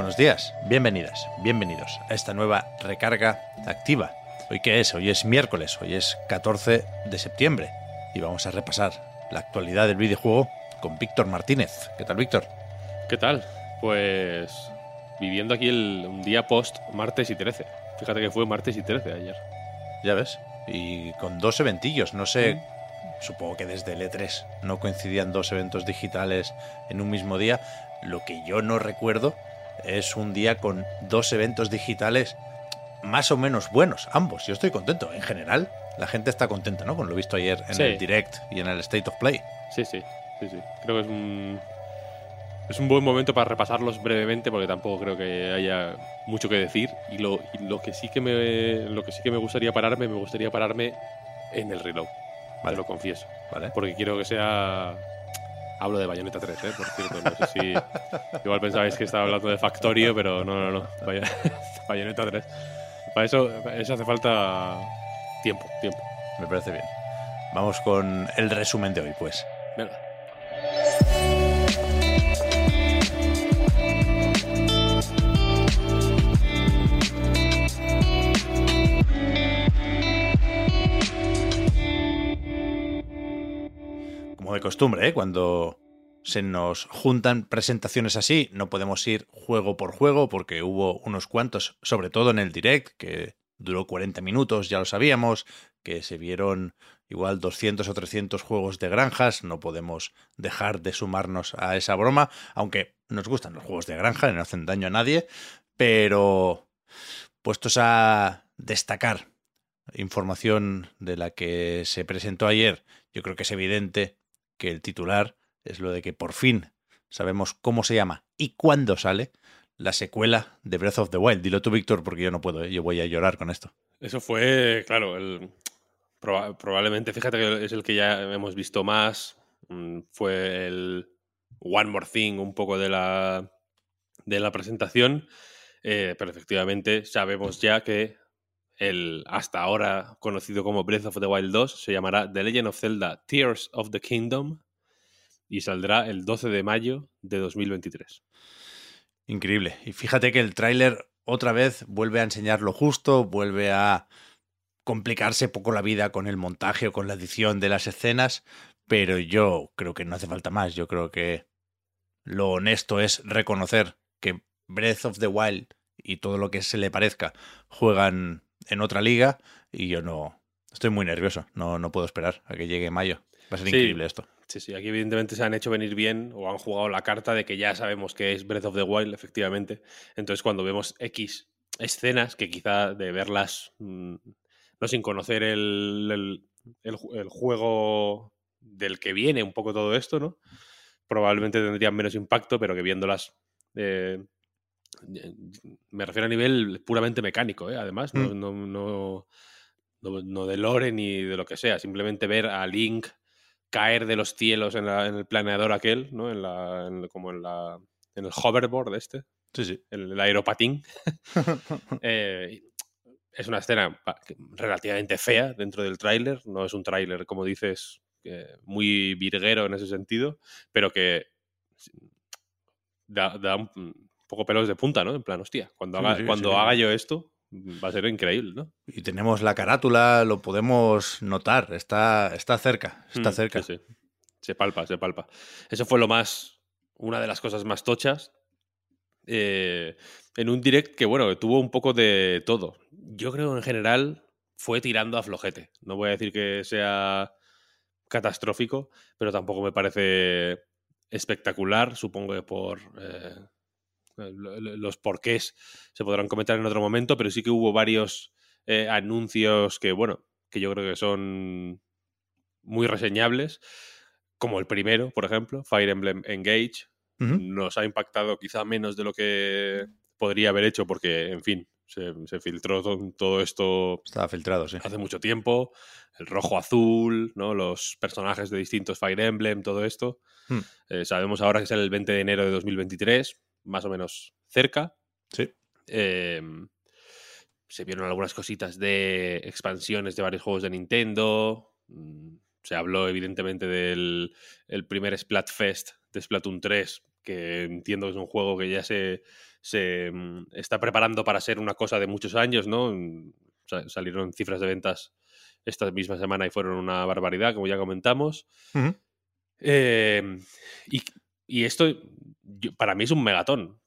Buenos días, bienvenidas, bienvenidos a esta nueva recarga activa. ¿Hoy qué es? Hoy es miércoles, hoy es 14 de septiembre y vamos a repasar la actualidad del videojuego con Víctor Martínez. ¿Qué tal, Víctor? ¿Qué tal? Pues viviendo aquí el, un día post martes y 13. Fíjate que fue martes y 13 ayer. Ya ves. Y con dos eventillos, no sé, supongo que desde el E3 no coincidían dos eventos digitales en un mismo día. Lo que yo no recuerdo es un día con dos eventos digitales más o menos buenos, ambos. Yo estoy contento. En general, la gente está contenta, ¿no? Con lo visto ayer en Sí. el Direct y en el State of Play. Sí, sí, sí, sí. Creo que es un, es un buen momento para repasarlos brevemente porque tampoco creo que haya mucho que decir. Y lo, y lo que sí que me lo que sí que me gustaría pararme, me gustaría pararme en el reload. Vale. Te lo confieso. ¿Vale? Porque quiero que sea. Hablo de Bayonetta 3, ¿eh? por cierto. No sé si. Igual pensabais que estaba hablando de Factorio, pero no, no, no. Bay- Bayonetta 3. Para eso, eso hace falta tiempo, tiempo. Me parece bien. Vamos con el resumen de hoy, pues. Venga. Costumbre, ¿eh? cuando se nos juntan presentaciones así, no podemos ir juego por juego porque hubo unos cuantos, sobre todo en el direct, que duró 40 minutos, ya lo sabíamos, que se vieron igual 200 o 300 juegos de granjas, no podemos dejar de sumarnos a esa broma, aunque nos gustan los juegos de granja, no hacen daño a nadie, pero puestos a destacar información de la que se presentó ayer, yo creo que es evidente que el titular es lo de que por fin sabemos cómo se llama y cuándo sale la secuela de Breath of the Wild. Dilo tú, Víctor, porque yo no puedo, ¿eh? yo voy a llorar con esto. Eso fue, claro, el, proba- probablemente, fíjate que es el que ya hemos visto más. mm, Fue el One More Thing, un poco de la, de la presentación. eh, pero efectivamente sabemos ya que el hasta ahora conocido como Breath of the Wild 2 se llamará The Legend of Zelda Tears of the Kingdom y saldrá el 12 de mayo de 2023. Increíble. Y fíjate que el tráiler otra vez vuelve a enseñar lo justo, vuelve a complicarse poco la vida con el montaje o con la edición de las escenas, pero yo creo que no hace falta más. Yo creo que lo honesto es reconocer que Breath of the Wild y todo lo que se le parezca juegan en otra liga y yo no estoy muy nervioso, no, no puedo esperar a que llegue mayo. Va a ser Sí. increíble esto. Sí, sí, aquí evidentemente se han hecho venir bien o han jugado la carta de que ya sabemos que es Breath of the Wild, efectivamente. Entonces, cuando vemos X escenas, que quizá de verlas, mm, no sin conocer el, el- el ju- el juego del que viene un poco todo esto, ¿no? Probablemente tendrían menos impacto, pero que viéndolas. eh, me refiero a nivel puramente mecánico, ¿eh? además, no, Mm. no, no, no- no de lore ni de lo que sea. Simplemente ver a Link caer de los cielos en, la- en el planeador aquel, ¿no? En la, en- como en la en el hoverboard este, Sí, sí. el, el aeropatín. Eh, es una escena relativamente fea dentro del tráiler. No es un tráiler, como dices, eh, muy virguero en ese sentido, pero que da, da un poco pelos de punta, ¿no? En plan, hostia, cuando haga, sí, cuando sí. haga yo esto, va a ser increíble, ¿no? Y tenemos la carátula, lo podemos notar, está, está cerca, está Mm, cerca. sí, sí. Se palpa, se palpa. Eso fue lo más. Una de las cosas más tochas. eh, en un direct que, bueno, tuvo un poco de todo. Yo creo en general fue tirando a flojete. No voy a decir que sea catastrófico, pero tampoco me parece espectacular. Supongo que por. eh, los porqués se podrán comentar en otro momento, pero sí que hubo varios eh, anuncios que, bueno, que yo creo que son muy reseñables. como el primero, por ejemplo, Fire Emblem Engage, nos ha impactado quizá menos de lo que podría haber hecho porque, en fin, se, se filtró to- todo esto Estaba filtrado, sí. hace mucho tiempo, el rojo azul, ¿no? los personajes de distintos Fire Emblem, todo esto. Hmm. Eh, sabemos ahora que sale el 20 de enero de 2023, más o menos cerca. Sí. Eh, se vieron algunas cositas de expansiones de varios juegos de Nintendo. Mm, Se habló evidentemente del el primer Splatfest de Splatoon 3, que entiendo que es un juego que ya se, se mm, está preparando para ser una cosa de muchos años, ¿no? Mm, sa- Salieron cifras de ventas esta misma semana y fueron una barbaridad, como ya comentamos. Eh, y, y esto yo- para mí es un megatón.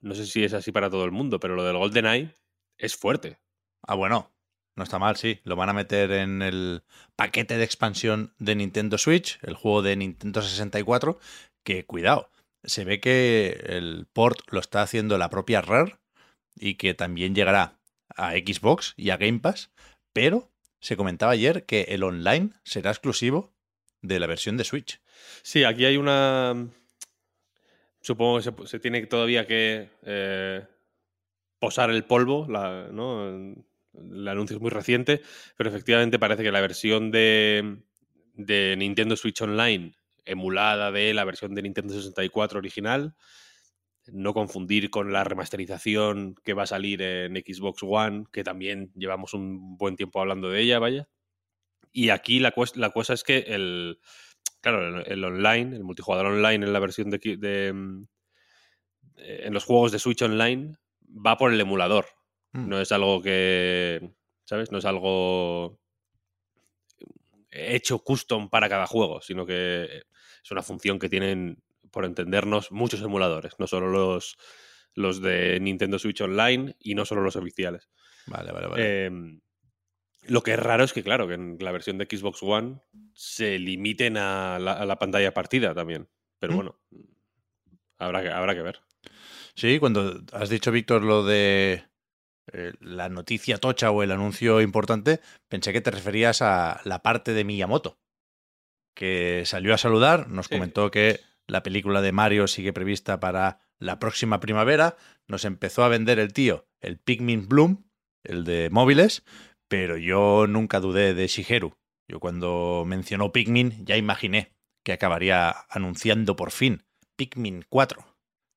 No sé si es así para todo el mundo, pero lo del GoldenEye es fuerte. Ah, bueno. No está mal, sí. Lo van a meter en el paquete de expansión de Nintendo Switch, el juego de Nintendo 64, que cuidado, se ve que el port lo está haciendo la propia Rare y que también llegará a Xbox y a Game Pass, pero se comentaba ayer que el online será exclusivo de la versión de Switch. Sí, aquí hay una. Supongo que se, se tiene todavía que eh, posar el polvo, la- ¿no? El anuncio es muy reciente, pero efectivamente parece que la versión de, de Nintendo Switch Online, emulada de la versión de Nintendo 64 original, no confundir con la remasterización que va a salir en Xbox One, que también llevamos un buen tiempo hablando de ella, vaya. Y aquí la, la cosa es que el, claro, el, el online, el multijugador online en la versión de, mm, eh, en los juegos de Switch Online va por el emulador. Mm. No es algo que, ¿sabes? No es algo hecho custom para cada juego, sino que es una función que tienen, por entendernos, muchos emuladores, no solo los, los de Nintendo Switch Online y no solo los oficiales. Vale, vale, vale. Eh, lo que es raro es que, claro, que en la versión de Xbox One se limiten a la, a la pantalla partida también. Pero Mm. bueno, habrá que, habrá que ver. Sí, cuando has dicho, Víctor, lo de eh, la noticia tocha o el anuncio importante, pensé que te referías a la parte de Miyamoto, que salió a saludar, nos Sí. comentó que la película de Mario sigue prevista para la próxima primavera, nos empezó a vender el tío, el Pikmin Bloom, el de móviles, pero yo nunca dudé de Shigeru. Yo cuando mencionó Pikmin ya imaginé que acabaría anunciando por fin Pikmin 4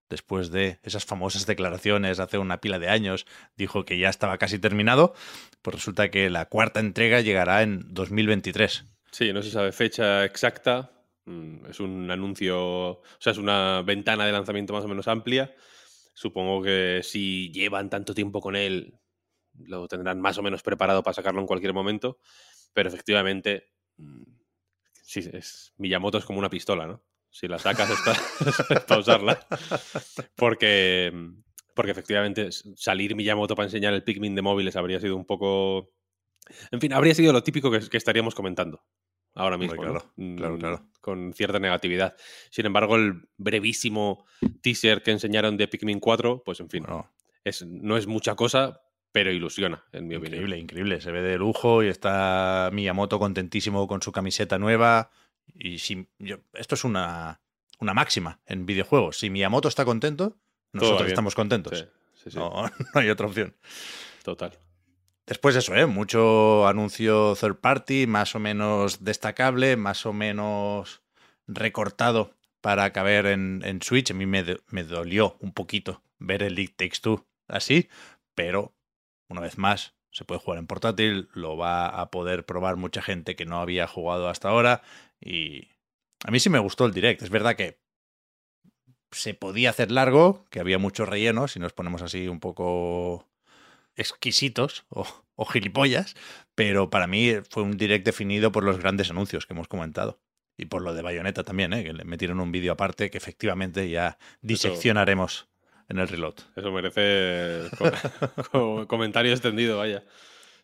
después de esas famosas declaraciones hace una pila de años, dijo que ya estaba casi terminado, pues resulta que la cuarta entrega llegará en 2023. Sí, no se sabe fecha exacta. mm, Es un anuncio, o sea, es una ventana de lanzamiento más o menos amplia. Supongo que si llevan tanto tiempo con él, lo tendrán más o menos preparado para sacarlo en cualquier momento. Pero efectivamente, mm, sí, es, Miyamoto es como una pistola, ¿no? Si la sacas es para, es para usarla. Porque, porque efectivamente salir Miyamoto para enseñar el Pikmin de móviles habría sido un poco... En fin, habría sido lo típico que, que estaríamos comentando ahora mismo. claro, ¿no? claro, Mm, claro. Con cierta negatividad. Sin embargo, el brevísimo teaser que enseñaron de Pikmin 4, pues en fin, Bueno, es, no es mucha cosa, pero ilusiona, en mi opinión. increíble, increíble. Se ve de lujo y está Miyamoto contentísimo con su camiseta nueva. Y si, yo- esto es una, una máxima en videojuegos. Si Miyamoto está contento, nosotros estamos contentos. Sí, sí, sí, No, no hay otra opción. total. Después eso, ¿eh? Mucho anuncio third party, más o menos destacable, más o menos recortado para caber en, en Switch. A mí me, me dolió un poquito ver el League Takes Two así, pero una vez más se puede jugar en portátil, lo va a poder probar mucha gente que no había jugado hasta ahora y a mí sí me gustó el direct. Es verdad que se podía hacer largo, que había mucho relleno, si nos ponemos así un poco exquisitos o, o gilipollas, pero para mí fue un direct definido por los grandes anuncios que hemos comentado. Y por lo de Bayonetta también, ¿eh? que le metieron un vídeo aparte que efectivamente ya diseccionaremos en el reload. Eso merece co- co- comentario extendido, vaya.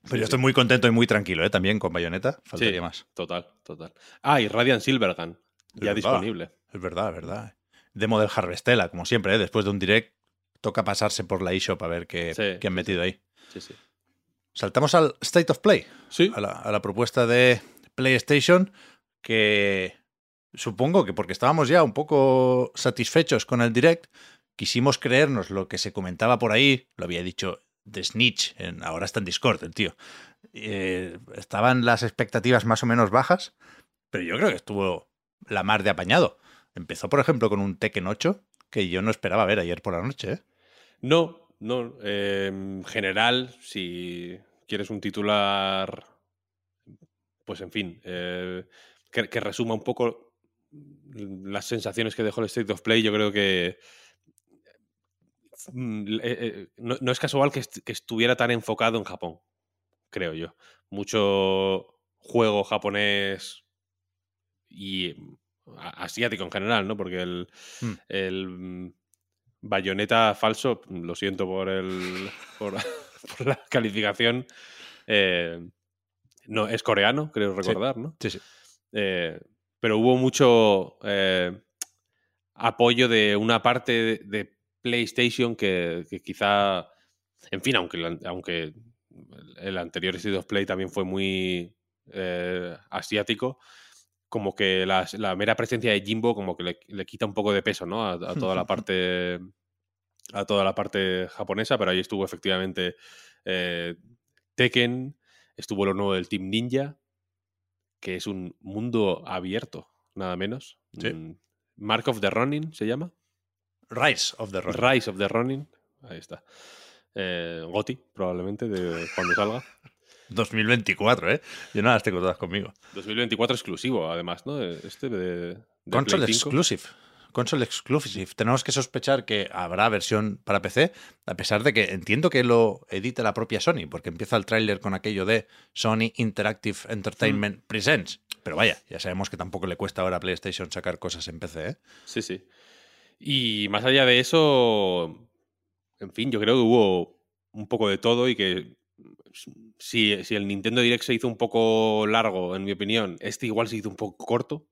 Pero Sí, yo estoy sí. muy contento y muy tranquilo ¿eh? también con Bayonetta, faltaría Sí. más. Total, total. Ah, y Radiant Silvergun, Es ya verdad. disponible. Es verdad, es verdad. Demo del Harvestella, como siempre, ¿eh? después de un direct toca pasarse por la eShop a ver qué, han metido ahí. Sí, sí. Saltamos al State of Play. Sí, a la, a la propuesta de PlayStation que supongo que porque estábamos ya un poco satisfechos con el direct, quisimos creernos lo que se comentaba por ahí, lo había dicho The Snitch, en, ahora está en Discord el tío. Eh, estaban las expectativas más o menos bajas, pero yo creo que estuvo la mar de apañado. Empezó, por ejemplo, con un Tekken 8 que yo no esperaba ver ayer por la noche. ¿eh? No, no. En general, si quieres un titular, pues en fin, eh, que, que resuma un poco las sensaciones que dejó el State of Play, yo creo que eh, eh, no, no es casual que, est- que estuviera tan enfocado en Japón, creo yo. Mucho juego japonés y mm, asiático en general, ¿no? Porque el, el mm, bayoneta falso, lo siento por el por, por la calificación, eh, no, es coreano, creo recordar, ¿no? Sí, sí. Eh, pero hubo mucho eh, apoyo de una parte de, de PlayStation que, que quizá, en fin, aunque, aunque el anterior State of Play también fue muy eh, asiático, como que la, la mera presencia de Jimbo como que le, le quita un poco de peso, ¿no? A, a toda la parte a toda la parte japonesa, pero ahí estuvo efectivamente eh, Tekken, estuvo lo nuevo del Team Ninja, que es un mundo abierto, nada menos. Sí. Mm, Mark of the Ronin se llama. Rise of the Ronin. Rise of the Ronin. Ahí está. Eh, Goti, probablemente, de cuando salga. 2024, ¿eh? Yo no las tengo todas conmigo. 2024 exclusivo, además, ¿no? Este de, de Console Play 5. exclusive. Console exclusive. Tenemos que sospechar que habrá versión para PC, a pesar de que entiendo que lo edita la propia Sony, porque empieza el tráiler con aquello de Sony Interactive Entertainment Hmm. Presents. Pero vaya, ya sabemos que tampoco le cuesta ahora a PlayStation sacar cosas en PC, ¿eh? Sí, sí. Y más allá de eso, en fin, yo creo que hubo un poco de todo y que si, si el Nintendo Direct se hizo un poco largo, en mi opinión, este igual se hizo un poco corto.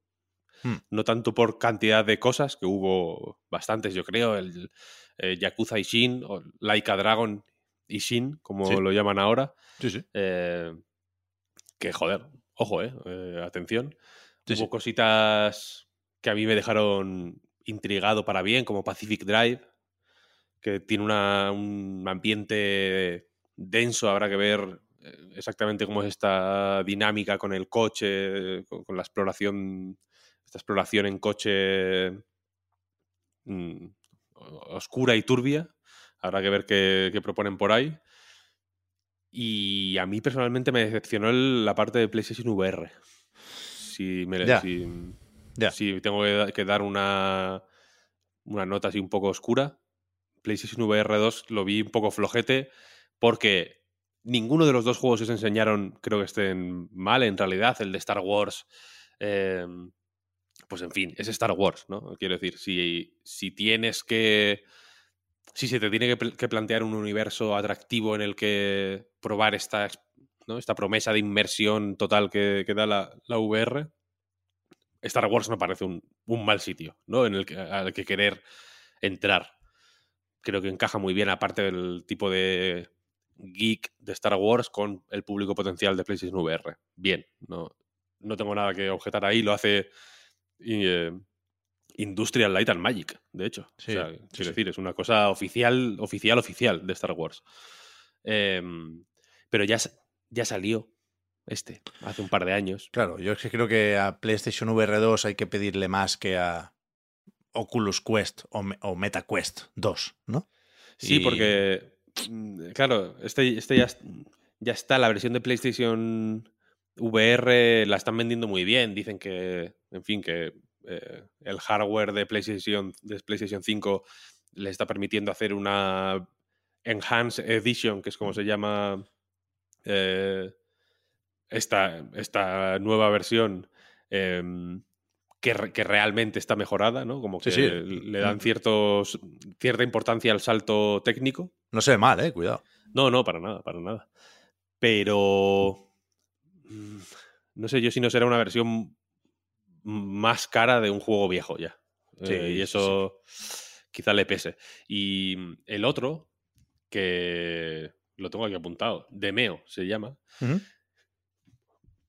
Hmm. No tanto por cantidad de cosas, que hubo bastantes, yo creo, el eh, Yakuza Ishin, o Laika Dragon Ishin, como Sí. lo llaman ahora. Sí, sí. Eh, que joder, ojo, eh, eh, atención. Sí, Hubo sí. cositas que a mí me dejaron intrigado para bien, como Pacific Drive, que tiene una- un ambiente denso, habrá que ver eh, exactamente cómo es esta dinámica con el coche, con, con la exploración, esta exploración en coche mm, oscura y turbia. Habrá que ver qué, qué proponen por ahí. Y a mí personalmente me decepcionó el- la parte de PlayStation VR. Si, me, Ya. si, Si tengo que, da- que dar una, una nota así un poco oscura, PlayStation VR 2 lo vi un poco flojete porque ninguno de los dos juegos que se enseñaron creo que estén mal en realidad. El de Star Wars, eh, pues en fin, es Star Wars, ¿no? Quiero decir, si, si tienes que... Si se te tiene que, pl- que plantear un universo atractivo en el que probar esta, ¿no? esta promesa de inmersión total que, que da la, la VR, Star Wars no parece un, un mal sitio, ¿no? En el que, al que querer entrar. Creo que encaja muy bien, aparte del tipo de geek de Star Wars, con el público potencial de PlayStation VR. Bien, no, no tengo nada que objetar ahí, lo hace eh, Industrial Light and Magic, de hecho. Sí, o sea, sí, quiero sí. decir, es una cosa oficial, oficial, oficial de Star Wars. Em, pero ya, ya salió este, hace un par de años. Claro, yo es que creo que a PlayStation VR 2 hay que pedirle más que a Oculus Quest o, o Meta Quest 2, ¿no? Sí, Y- porque, mm, claro, este, este ya, ya está, la versión de PlayStation VR la están vendiendo muy bien. Dicen que, en fin, que eh, el hardware de PlayStation, de PlayStation 5 le está permitiendo hacer una Enhanced Edition, que es como se llama eh, esta, esta nueva versión. em, que, que realmente está mejorada, ¿no? Como que sí. le dan ciertos, cierta importancia al salto técnico. No se ve mal, eh, cuidado. No, no, para nada, para nada. Pero. mm, No sé yo si no será una versión más cara de un juego viejo ya. Sí, Eh, y eso quizá le pese. Y mm, el otro, que lo tengo aquí apuntado, Demeo se llama.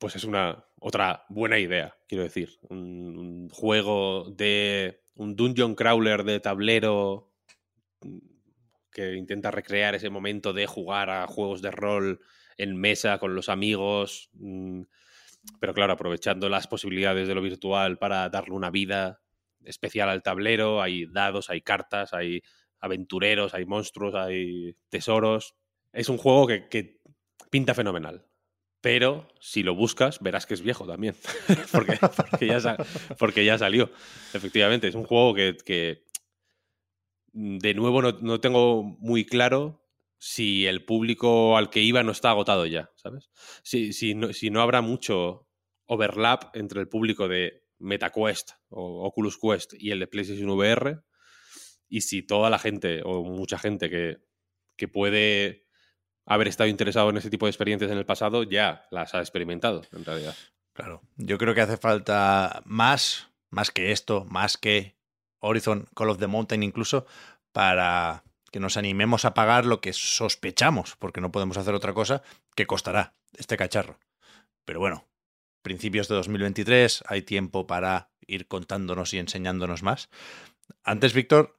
Pues es una, otra buena idea, quiero decir. Un, juego de un dungeon crawler de tablero mm, que intenta recrear ese momento de jugar a juegos de rol en mesa con los amigos, mm, pero claro, aprovechando las posibilidades de lo virtual para darle una vida especial al tablero, hay dados, hay cartas, hay aventureros, hay monstruos, hay tesoros. Es un juego que pinta fenomenal. Pero si lo buscas, verás que es viejo también. porque, porque, ya salió. Efectivamente, es un juego que, que, de nuevo no, no tengo muy claro si el público al que iba no está agotado ya, ¿sabes? Si, si, no, si no habrá mucho overlap entre el público de MetaQuest o Oculus Quest y el de PlayStation VR, y si toda la gente o mucha gente que, que puede haber estado interesado en ese tipo de experiencias en el pasado ya las ha experimentado, en realidad. Claro, yo creo que hace falta más, más que esto, más que Horizon Call of the Mountain incluso, para que nos animemos a pagar lo que sospechamos, porque no podemos hacer otra cosa, que costará este cacharro. Pero bueno, principios de 2023 hay tiempo para ir contándonos y enseñándonos más. Antes, Víctor,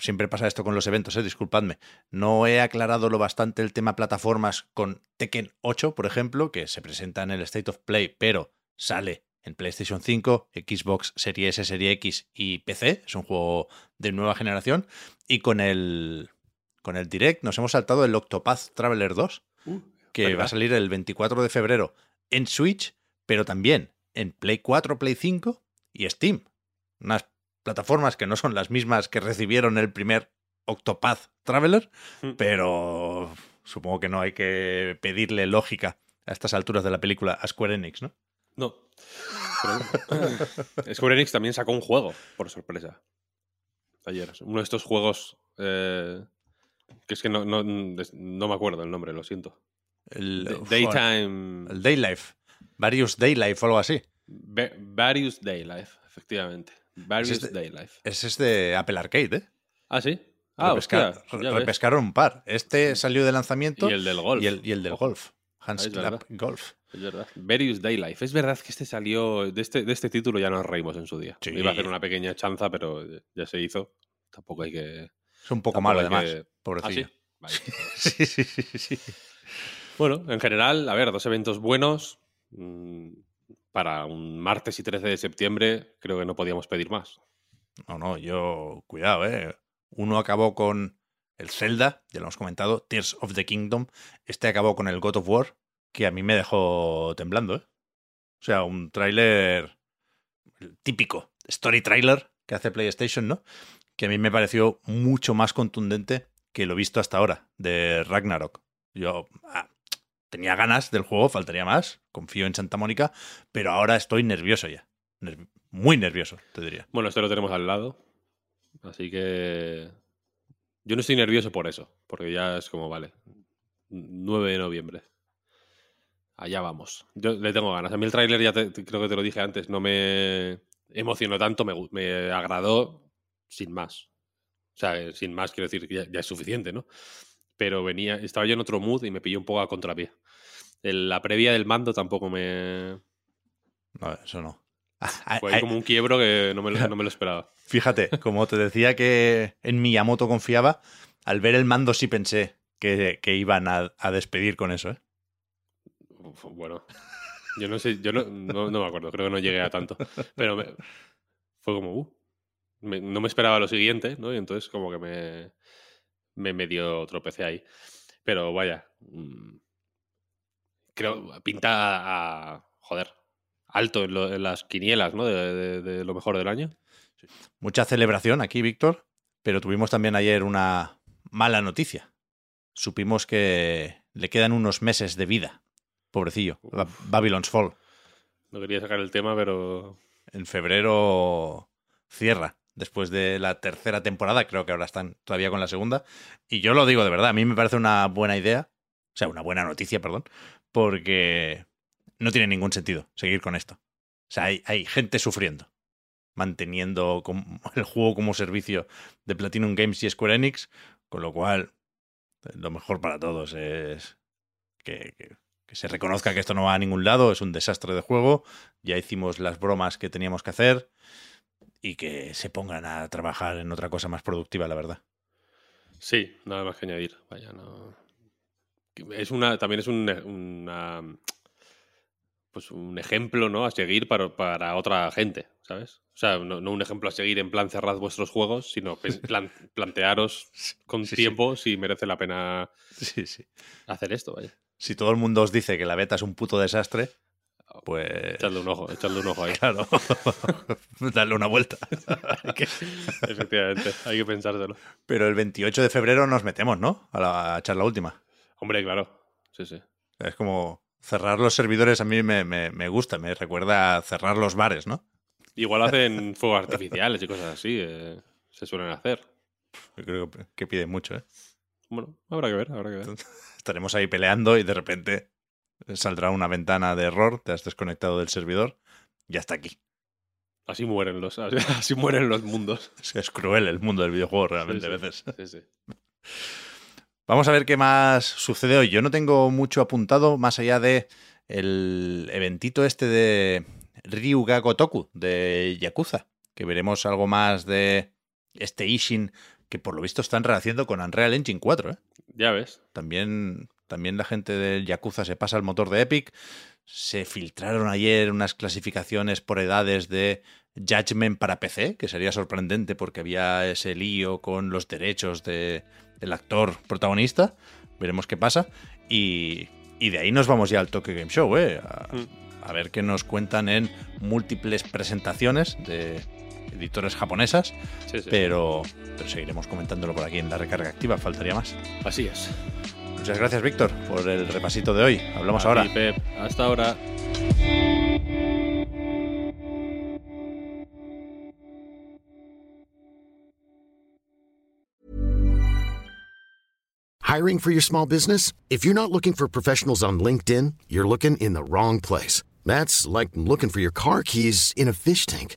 siempre pasa esto con los eventos, ¿eh? disculpadme. No he aclarado lo bastante el tema plataformas con Tekken 8, por ejemplo, que se presenta en el State of Play, pero sale en PlayStation 5, Xbox Series S, Serie X y PC. Es un juego de nueva generación. Y con el, con el Direct nos hemos saltado el Octopath Traveler 2, que ¿verdad? va a salir el 24 de febrero en Switch, pero también en Play 4, Play 5 y Steam. Unas plataformas que no son las mismas que recibieron el primer Octopath Traveler, Mm. pero supongo que no hay que pedirle lógica a estas alturas de la película a Square Enix, ¿no? No. Pero- Square Enix también sacó un juego, por sorpresa. Ayer. Uno de estos juegos. eh, que es que no, no, no me acuerdo el nombre, lo siento. El, D- Daytime. el Daylife. Various Daylife o algo así. Va- Various Daylife, efectivamente. Various este- Daylife. Ese es de Apple Arcade, ¿eh? Ah, sí. Ah, Repesca- hostia, repescaron un par. Este salió de lanzamiento Y el del golf. y el, y el del golf. Hans Ah, es Clapp verdad. Golf. Es verdad. Various Daylife. Es verdad que este salió. De este, de este título ya nos reímos en su día. Sí. Iba a hacer una pequeña chanza, pero ya se hizo. Tampoco hay que. Es un poco malo, además. que- ¿Ah, sí, sí, sí. Bueno, en general, a ver, dos eventos buenos. Mm, Para un martes y 13 de septiembre, creo que no podíamos pedir más. No, no, yo. Cuidado, ¿eh? Uno acabó con el Zelda, ya lo hemos comentado, Tears of the Kingdom. Este acabó con el God of War, que a mí me dejó temblando, ¿eh? O sea, un tráiler típico story trailer que hace PlayStation, ¿no? Que a mí me pareció mucho más contundente que lo visto hasta ahora de Ragnarok. Yo ah, tenía ganas del juego, faltaría más, confío en Santa Mónica, pero ahora estoy nervioso ya. Muy nervioso, te diría. Bueno, este lo tenemos al lado. Así que. Yo no estoy nervioso por eso, porque ya es como, vale. 9 de noviembre. Allá vamos. Yo le tengo ganas. A mí el tráiler, ya te- creo que te lo dije antes, no me emocionó tanto, me, me agradó sin más. O sea, eh, sin más quiero decir que ya es suficiente, ¿no? Pero venía, estaba yo en otro mood y me pilló un poco a contrapié. La previa del mando tampoco me... No, eso no. Ah, Fue ah, ahí como un quiebro que no me, lo- no me lo esperaba. Fíjate, como te decía que en Miyamoto confiaba, al ver el mando sí pensé que, que iban a, a despedir con eso, ¿eh? Uf, Bueno, yo no sé, yo no, no, no me acuerdo, creo que no llegué a tanto. Pero me- fue como, uh, me- no me esperaba lo siguiente, ¿no? Y entonces como que me, me medio tropecé ahí. Pero vaya, mm, creo, pinta a, joder, alto en, lo- en las quinielas, ¿no? De, de- de lo mejor del año. Mucha celebración aquí, Víctor, pero tuvimos también ayer una mala noticia. Supimos que le quedan unos meses de vida. Pobrecillo. Ba- Babylon's Fall. No quería sacar el tema, pero En febrero cierra. Después de la tercera temporada, creo que ahora están todavía con la segunda. Y yo lo digo de verdad, a mí me parece una buena idea, o sea, una buena noticia, perdón, porque no tiene ningún sentido seguir con esto. O sea, hay, hay gente sufriendo, manteniendo el juego como servicio de Platinum Games y Square Enix, con lo cual lo mejor para todos es que- que se reconozca que esto no va a ningún lado, es un desastre de juego, ya hicimos las bromas que teníamos que hacer y que se pongan a trabajar en otra cosa más productiva, la verdad. Sí, nada más que añadir. Vaya, no. Es una, también es un, una, pues un ejemplo ¿no? a seguir para, para otra gente, ¿sabes? O sea, no, un ejemplo a seguir en plan cerrad vuestros juegos, sino plantearos con tiempo si merece la pena hacer esto, vaya si todo el mundo os dice que la beta es un puto desastre, pues. Echadle un ojo, echarle un ojo ahí. Claro. Darle una vuelta. Efectivamente, hay que pensárselo. Pero el 28 de febrero nos metemos, ¿no? A, la, echar la última. Hombre, claro. Sí, sí. Es como cerrar los servidores a mí me, gusta, me recuerda cerrar los bares, ¿no? Igual hacen fuegos artificiales y cosas así. Eh, se suelen hacer. Yo creo que pide mucho, ¿eh? Bueno, habrá que ver, habrá que ver estaremos ahí peleando y de repente saldrá una ventana de error, te has desconectado del servidor y hasta aquí. Así mueren los, así mueren los mundos. Es, cruel el mundo del videojuego realmente a veces. Vamos a ver qué más sucede hoy. Yo no tengo mucho apuntado más allá de el eventito este de Ryuga Gotoku de Yakuza, que veremos algo más de este Ishin que por lo visto están rehaciendo con Unreal Engine 4. ¿eh? Ya ves. También, también la gente del Yakuza se pasa al motor de Epic. Se filtraron ayer unas clasificaciones por edades de Judgment para PC, que sería sorprendente porque había ese lío con los derechos de, del actor protagonista. Veremos qué pasa. Y, de ahí nos vamos ya al Tokyo Game Show, ¿eh? Mm. a ver qué nos cuentan en múltiples presentaciones de, editoras japonesas, Pero, pero seguiremos comentándolo por aquí en la recarga activa, faltaría más. Así es. Muchas gracias, Víctor, por el repasito de hoy. Hablamos ahora. Hasta ahora. Hiring for your small business? If you're not looking for professionals on LinkedIn, you're looking in the wrong place. That's like looking for your car keys in a fish tank.